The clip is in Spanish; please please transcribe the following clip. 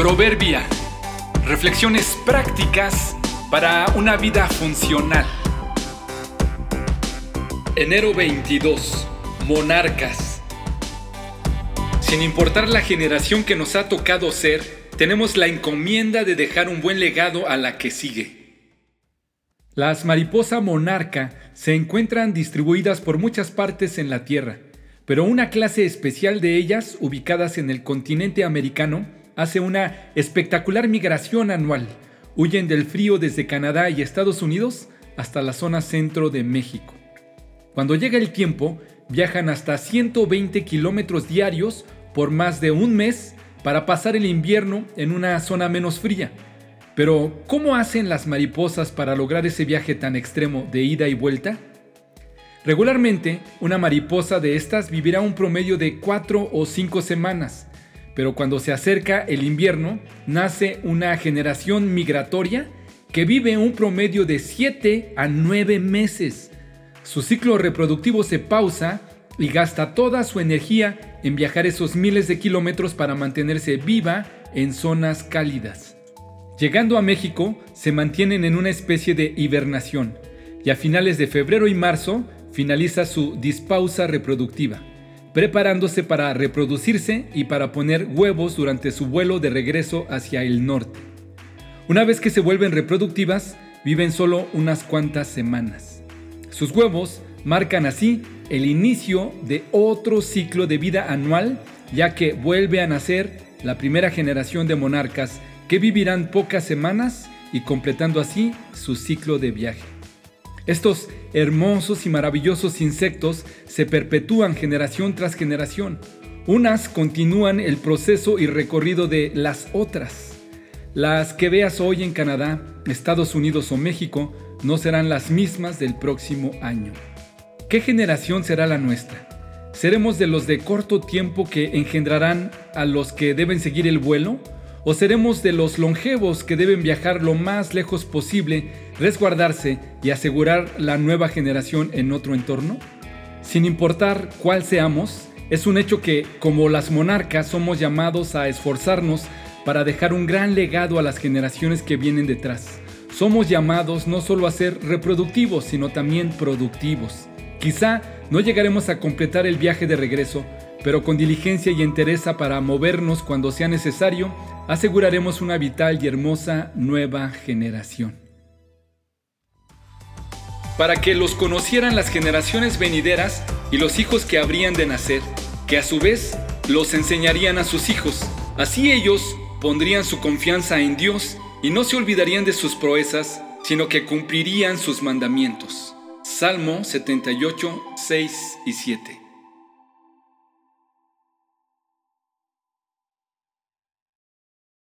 Proverbia. Reflexiones prácticas para una vida funcional. Enero 22. Monarcas. Sin importar la generación que nos ha tocado ser, tenemos la encomienda de dejar un buen legado a la que sigue. Las mariposas monarca se encuentran distribuidas por muchas partes en la Tierra, pero una clase especial de ellas, ubicadas en el continente americano, hace una espectacular migración anual. Huyen del frío desde Canadá y Estados Unidos hasta la zona centro de México. Cuando llega el tiempo, viajan hasta 120 kilómetros diarios por más de un mes para pasar el invierno en una zona menos fría. Pero, ¿cómo hacen las mariposas para lograr ese viaje tan extremo de ida y vuelta? Regularmente, una mariposa de estas vivirá un promedio de 4 o 5 semanas, pero cuando se acerca el invierno, nace una generación migratoria que vive un promedio de 7 a 9 meses. Su ciclo reproductivo se pausa y gasta toda su energía en viajar esos miles de kilómetros para mantenerse viva en zonas cálidas. Llegando a México, se mantienen en una especie de hibernación y a finales de febrero y marzo finaliza su dispausa reproductiva, preparándose para reproducirse y para poner huevos durante su vuelo de regreso hacia el norte. Una vez que se vuelven reproductivas, viven solo unas cuantas semanas. Sus huevos marcan así el inicio de otro ciclo de vida anual, ya que vuelve a nacer la primera generación de monarcas que vivirán pocas semanas y completando así su ciclo de viaje. Estos hermosos y maravillosos insectos se perpetúan generación tras generación. Unas continúan el proceso y recorrido de las otras. Las que veas hoy en Canadá, Estados Unidos o México no serán las mismas del próximo año. ¿Qué generación será la nuestra? ¿Seremos de los de corto tiempo que engendrarán a los que deben seguir el vuelo? ¿O seremos de los longevos que deben viajar lo más lejos posible, resguardarse y asegurar la nueva generación en otro entorno? Sin importar cuál seamos, es un hecho que, como las monarcas, somos llamados a esforzarnos para dejar un gran legado a las generaciones que vienen detrás. Somos llamados no solo a ser reproductivos, sino también productivos. Quizá no llegaremos a completar el viaje de regreso, pero con diligencia y entereza para movernos cuando sea necesario, aseguraremos una vital y hermosa nueva generación. Para que los conocieran las generaciones venideras y los hijos que habrían de nacer, que a su vez los enseñarían a sus hijos. Así ellos pondrían su confianza en Dios y no se olvidarían de sus proezas, sino que cumplirían sus mandamientos. Salmo 78, 6 y 7.